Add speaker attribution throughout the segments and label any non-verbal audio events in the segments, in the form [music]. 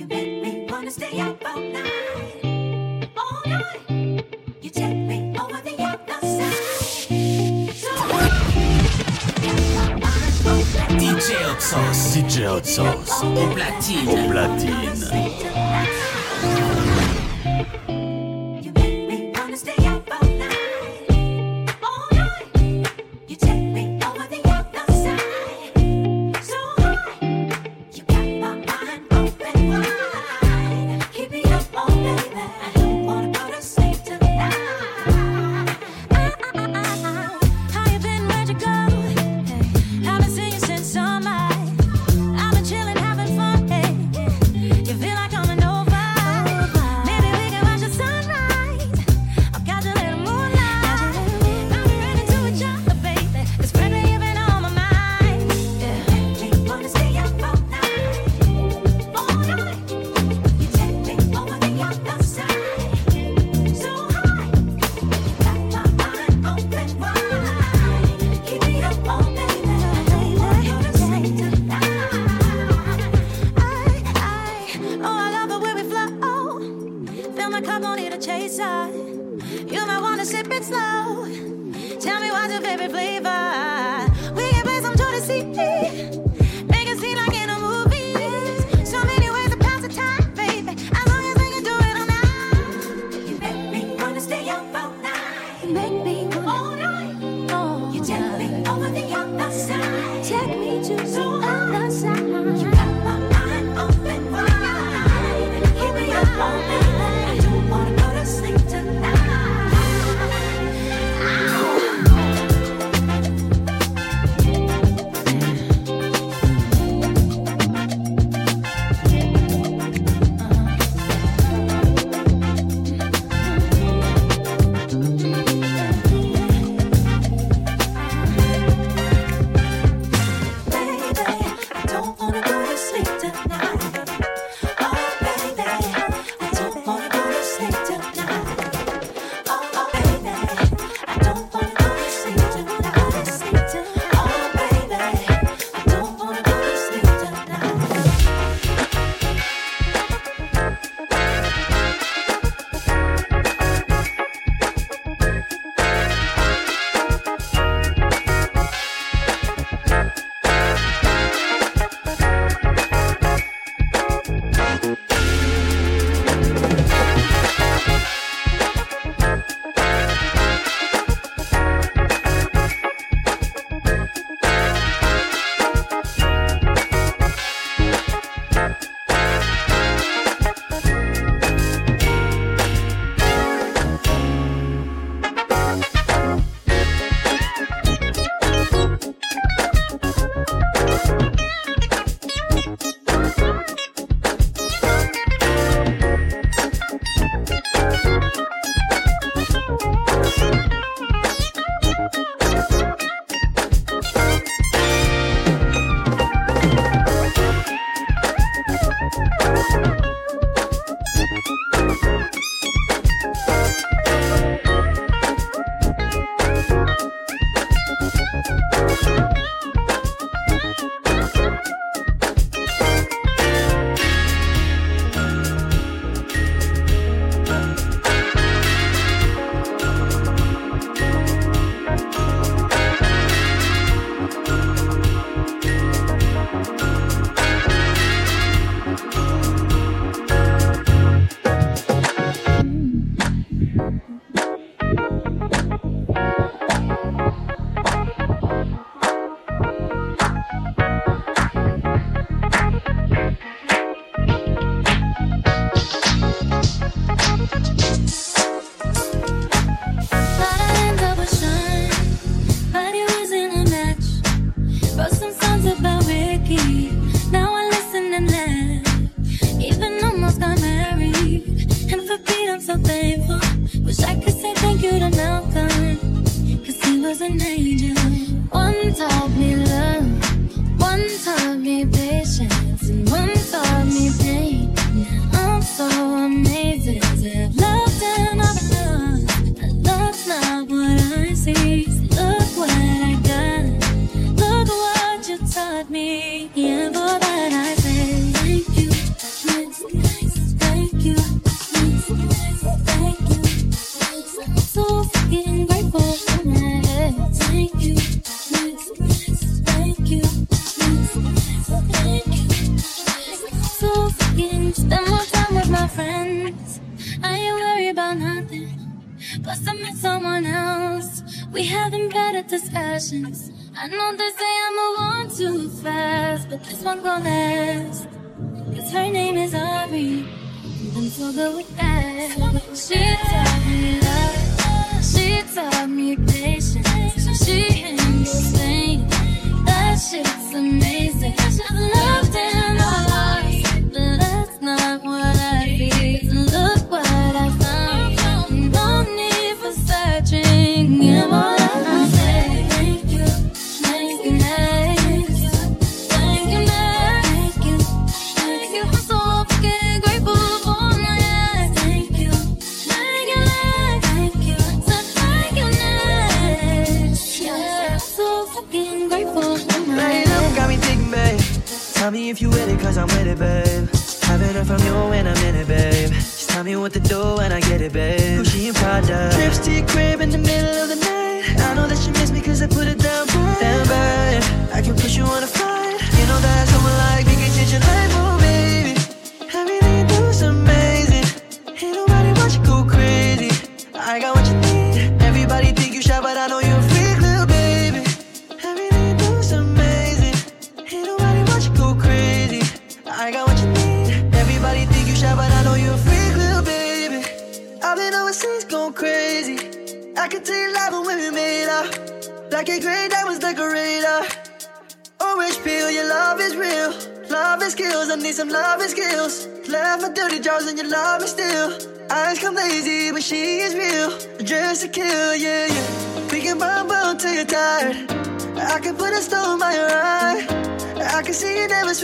Speaker 1: You me over the side.
Speaker 2: DJ Hot Sauce,
Speaker 3: DJ Hot Sauce,
Speaker 2: au platine,
Speaker 3: au platine.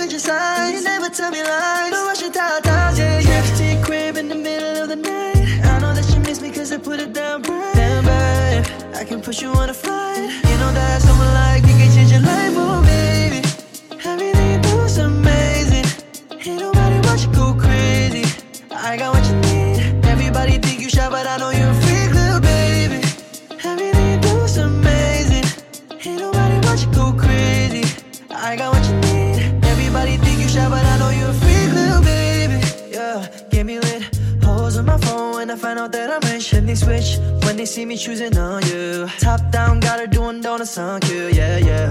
Speaker 4: Never your sides. You never tell me lies. No rush your tatas, yeah, yeah. Trips to your crib in the middle of the night. I know that you miss me cause I put it down bright. Damn, babe. I can push you on a flight. You know that someone like me switch when they see me choosing on you. Top down, got her doing donuts on you. Yeah, yeah.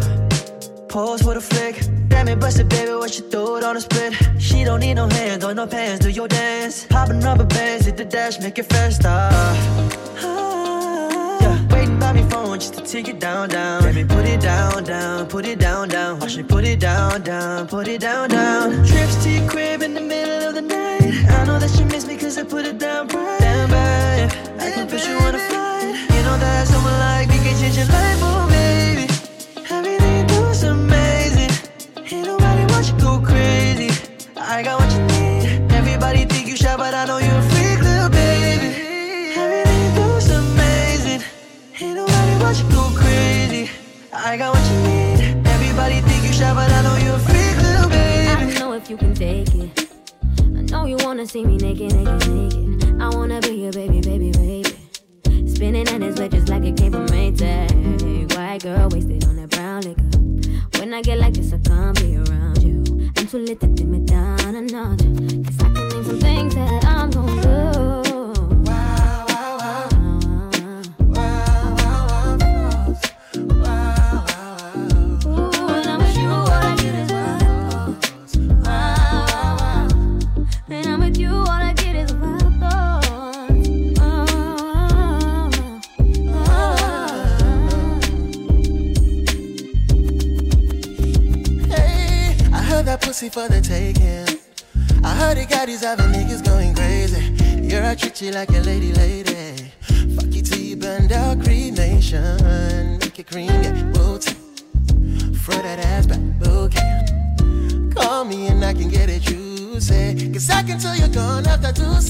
Speaker 4: Pose for the flick. Damn it, busted, baby, what you throw it on a split. She don't need no hands or no pants, do your dance. Popping rubber bands, hit the dash, make it fast. Ah. By me phone just to take it down, down. Let me put it down, down, put it down, down. Watch me put it down, down, put it down, down. Trips to your crib in the middle of the night. I know that you miss me cause I put it down bright. Damn, babe, I can push you on a flight. You know that someone like me can change your life, oh, baby. Everything you do amazing. Ain't nobody watch you go crazy. I got I got what you need. Everybody think you shy, but I know you're a freak, little baby.
Speaker 5: I don't know if you can take it. I know you wanna see me naked, naked, naked. I wanna be your baby, baby, baby. Spinning in his bed just like it came from Maytag. White girl wasted on that brown liquor. When I get like this, I can't be around you. I'm too lit to dim it down a notch. Cause I can name some things that I'm gonna do.
Speaker 6: Pussy for the taking. I heard it got these other niggas going crazy. You're I treat you like a lady, lady. Fuck you till you burned out cremation. Make it cream, get booty. Throw that ass back, bouquet. Call me and I can get it juicy. Cause I can tell you're gone after two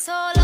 Speaker 7: solo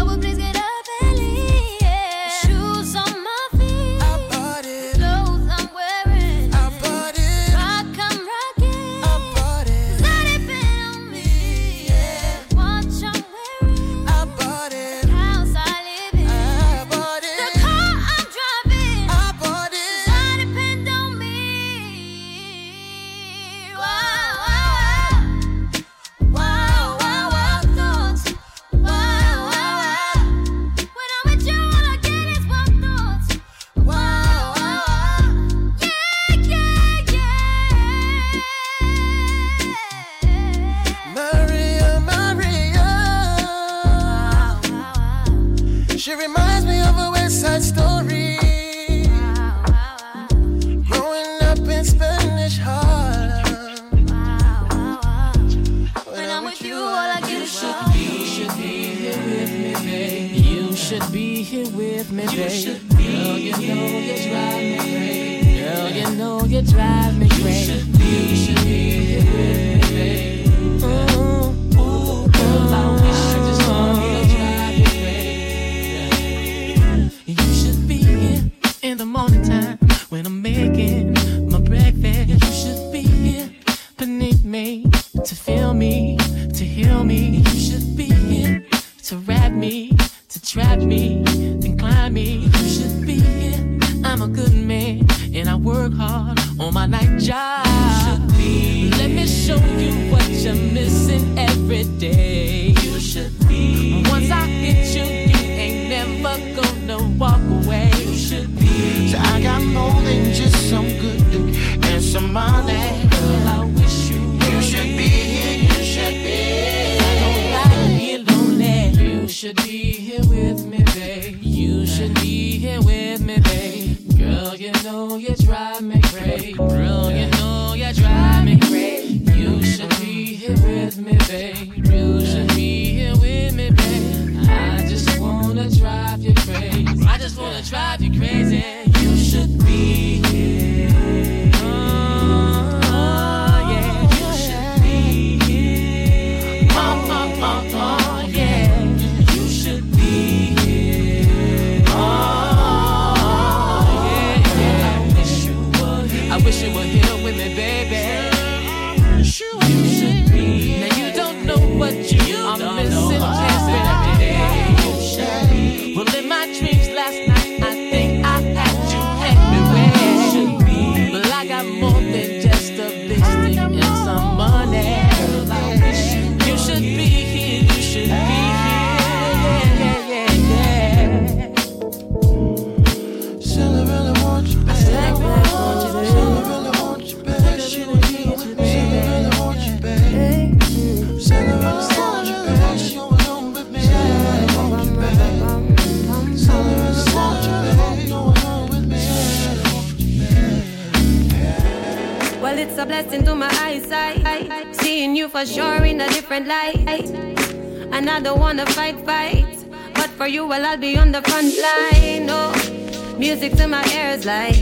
Speaker 7: for you, well, I'll be on the front line. Oh, no, music to my ears like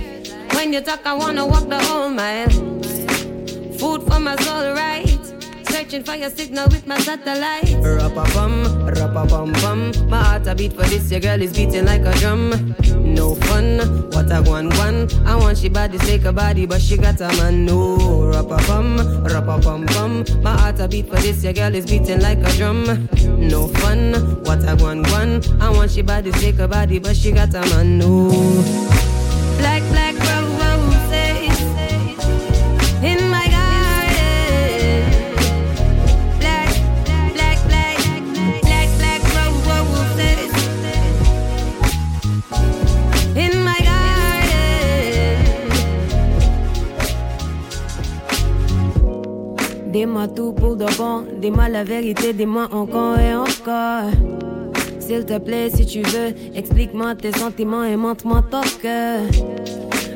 Speaker 7: when you talk, I wanna walk the whole mile. Food for my soul, right? Searching for your signal with my satellite. Rap-a-bum, rap-a-bum-bum. My heart a beat for this, your girl is beating like a drum. No fun, what a one one. I want she body, take her body, but she got a man. No, rap-a-bum, rap-a-bum-bum. My heart a beat for this, your girl is beating like a drum. No fun, what a one one. I want she body, take her body, but she got a man. No. Dis-moi tout pour de bon, dis-moi la vérité, dis-moi encore et encore. S'il te plaît, si tu veux, explique-moi tes sentiments et montre-moi ton cœur.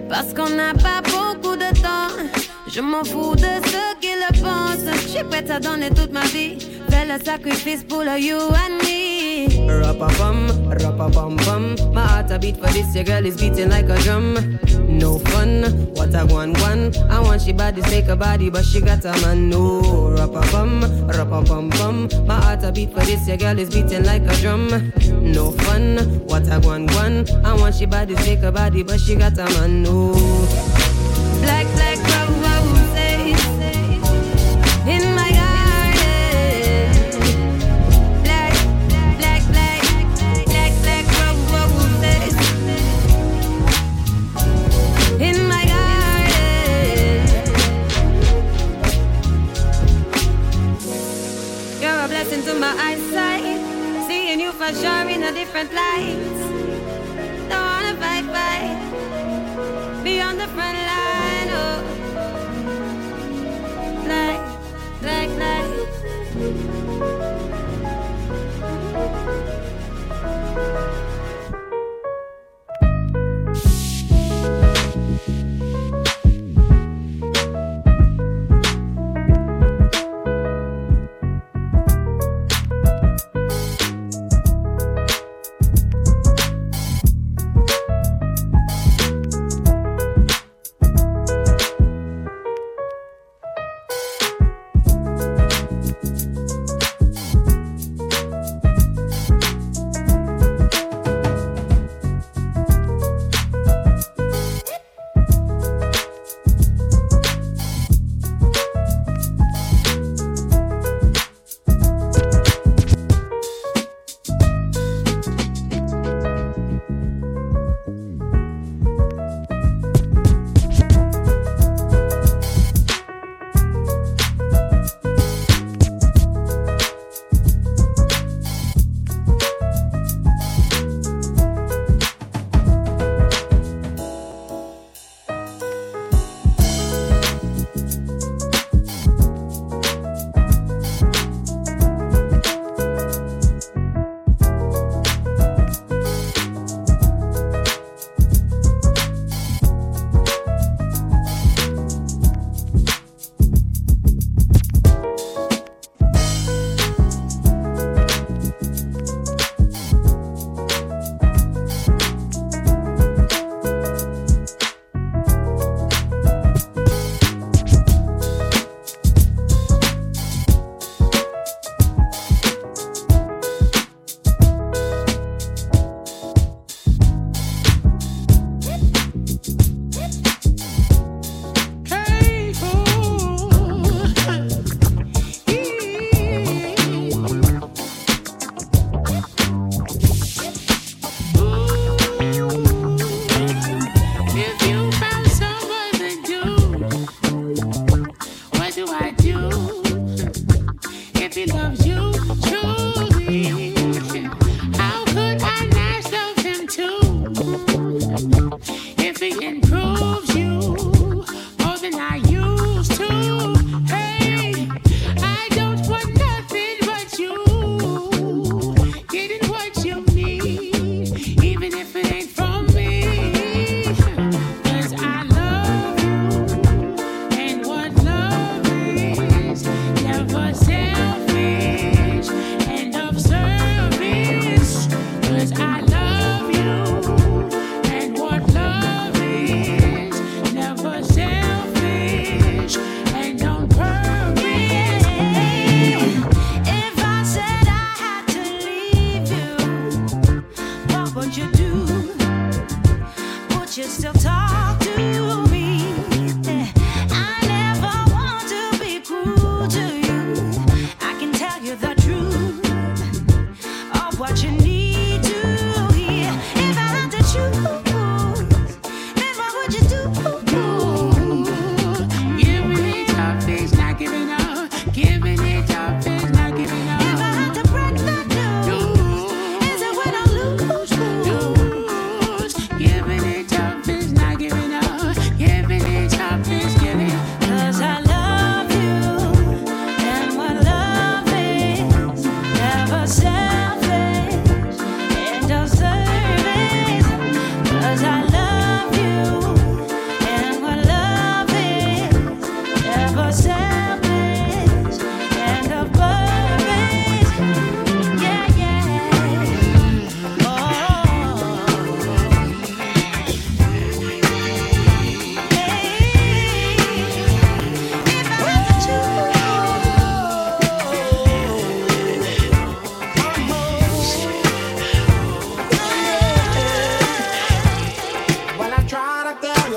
Speaker 7: Parce qu'on n'a pas beaucoup de temps. Je m'en fous de ceux qui le pensent. Je suis prête à donner toute ma vie. Fais le sacrifice pour le you and me. Rap-a-bum, rap-a-bum-bum. My heart a beat for this, your girl is beating like a drum. No fun, what a one one. I want she body, take her body, but she got a man. No, rap-a-bum, rap-a-bum-bum. My heart a beat for this, your girl is beating like a drum. No fun, what a one one. I want she body, take her body, but she got a man. No. Black, black sure in different light. Don't wanna fight, fight. Be on the front line,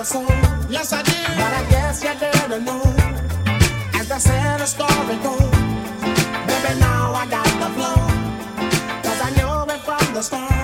Speaker 7: your soul.
Speaker 8: Yes, I did. But I guess you didn't know. As the sad story goes, baby, now I got the flow. Cause I knew it from the start.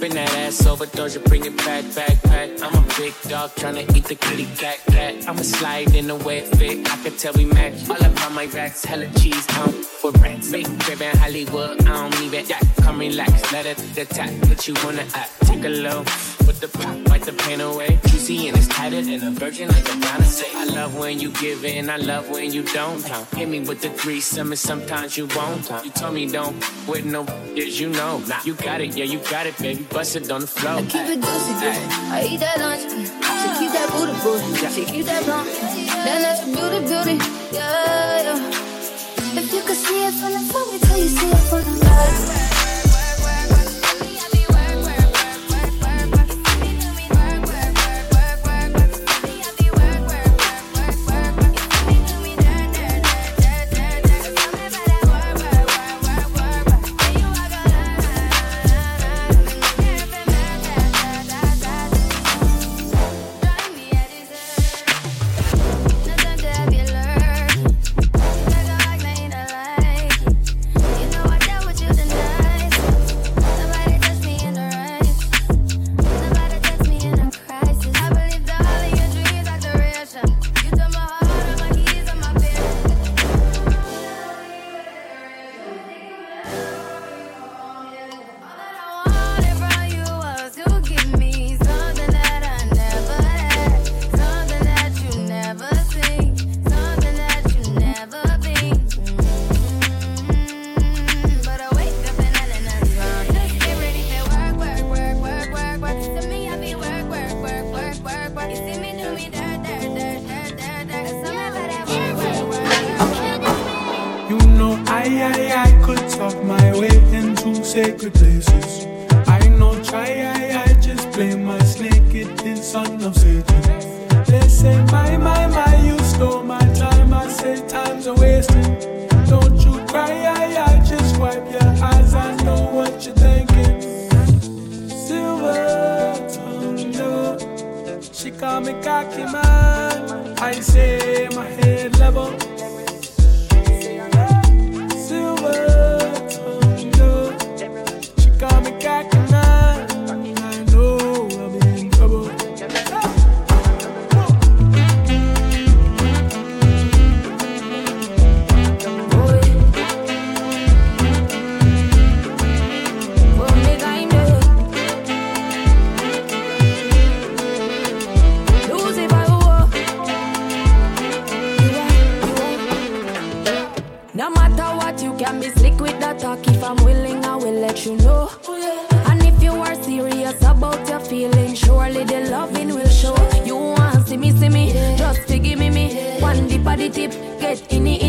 Speaker 9: Bring that ass over, you bring it back, back, back. I'm a big dog trying to eat the kitty cat, cat. I'ma slide in the way it fit, I could tell we match. All up on my racks, hella cheese, home for rats. Big crib in Hollywood, I don't even act. Come relax, let it attack, What you wanna act? Piccolo. Put the wipe the pain away. Juicy and it's tighter than a virgin, like a say I love when you give in, I love when you don't. Hit me with the threesome, and sometimes you won't. You told me don't with no is you know. You got it, yeah, you got it, baby. Bust it on the floor.
Speaker 10: I keep it juicy. I eat that lunch. She keep that booty, booty. She keep that blunt. Then that's beauty, beauty. Yeah, yeah. If you could see it from the front, we tell you see it from the back.
Speaker 11: Get in
Speaker 12: inni.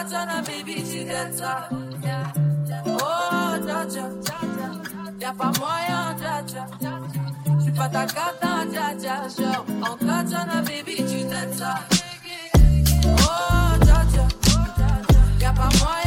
Speaker 12: Baby, she gets. Oh, Tatiana, y'a pas moyen, Tatiana. J'suis pas ta cata, Tatiana, genre. Oh, Tatiana, y'a pas moyen.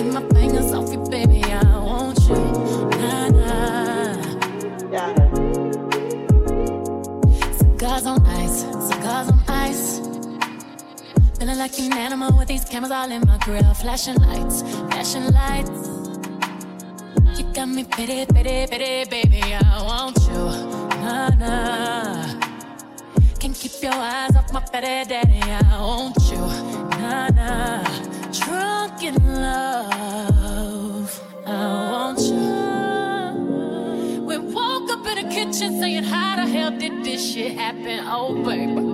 Speaker 11: Keep my fingers off you, baby. I want you. Nah, nah. Yeah. On ice, on ice. Feeling like an animal with these cameras all in my grill. Flashing lights, flashing lights. You got me pity, pity, pity, baby. I want you. Nah, nah. Can't keep your eyes off my fatty daddy. I want you. Nah, nah. True making love. I want you. We woke up in the kitchen saying, How the hell did this shit happen? Oh, baby.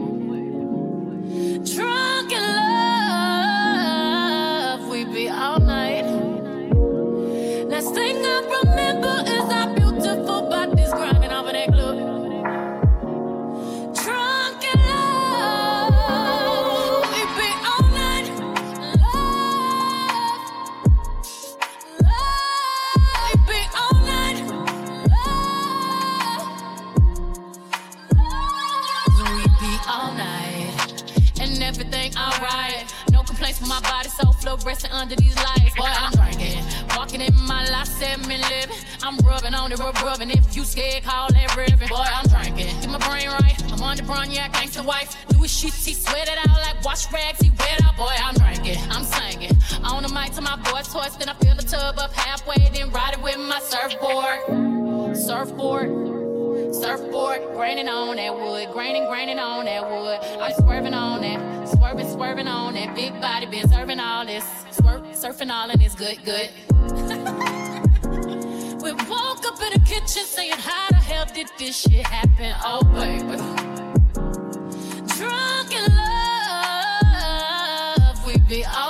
Speaker 13: Fluorescent under these lights. Boy, I'm drinking. Walking in my last seven living. I'm rubbing on it, rub, rubbing. If you scared, call that ribbon. Boy, I'm drinking. Get my brain right. I'm on the brown, yeah, gangsta wife. Louis sheets, he sweat it out like wash rags. He wet out. Boy, I'm drinking. I'm singing. On the mic to my boy toys. Then I fill the tub up halfway. Then ride it with my surfboard. Surfboard. Surfboard, graining on that wood, graining, graining on that wood. I'm swerving on that, swerving, swerving on that big body, been serving all this, swerve, surfing all and it's good, good. [laughs] we woke up in the kitchen saying, How the hell did this shit happen? Oh, baby. Drunk in love, we be all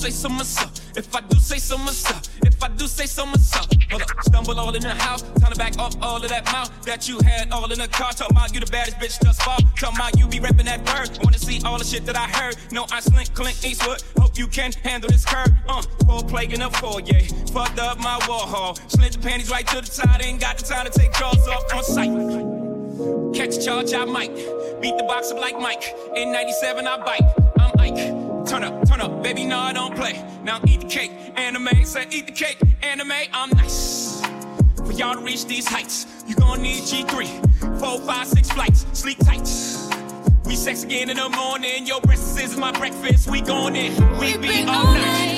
Speaker 14: say so myself. If I do say so myself. If I do say so myself. Hold up. Stumble all in the house. Time to back off all of that mouth that you had all in the car. Talking about you the baddest bitch thus far. Talking about you be repping that bird. Wanna see all the shit that I heard. No, I slink Clint Eastwood. Hope you can handle this curve. Uh, full plague in a foyer. Fucked up my wall hall. Slid the panties right to the side. Ain't got the time to take drawers off on sight. Catch a charge, I might. Beat the box up like Mike. In 97, I bite. Turn up, turn up, baby, no, I don't play. Now eat the cake, anime, say eat the cake, anime, I'm nice. For y'all to reach these heights, you gon' need G3, four, five, six flights, sleep tight. We sex again in the morning, your breakfast is my breakfast, we gon' in, we be all night.
Speaker 15: How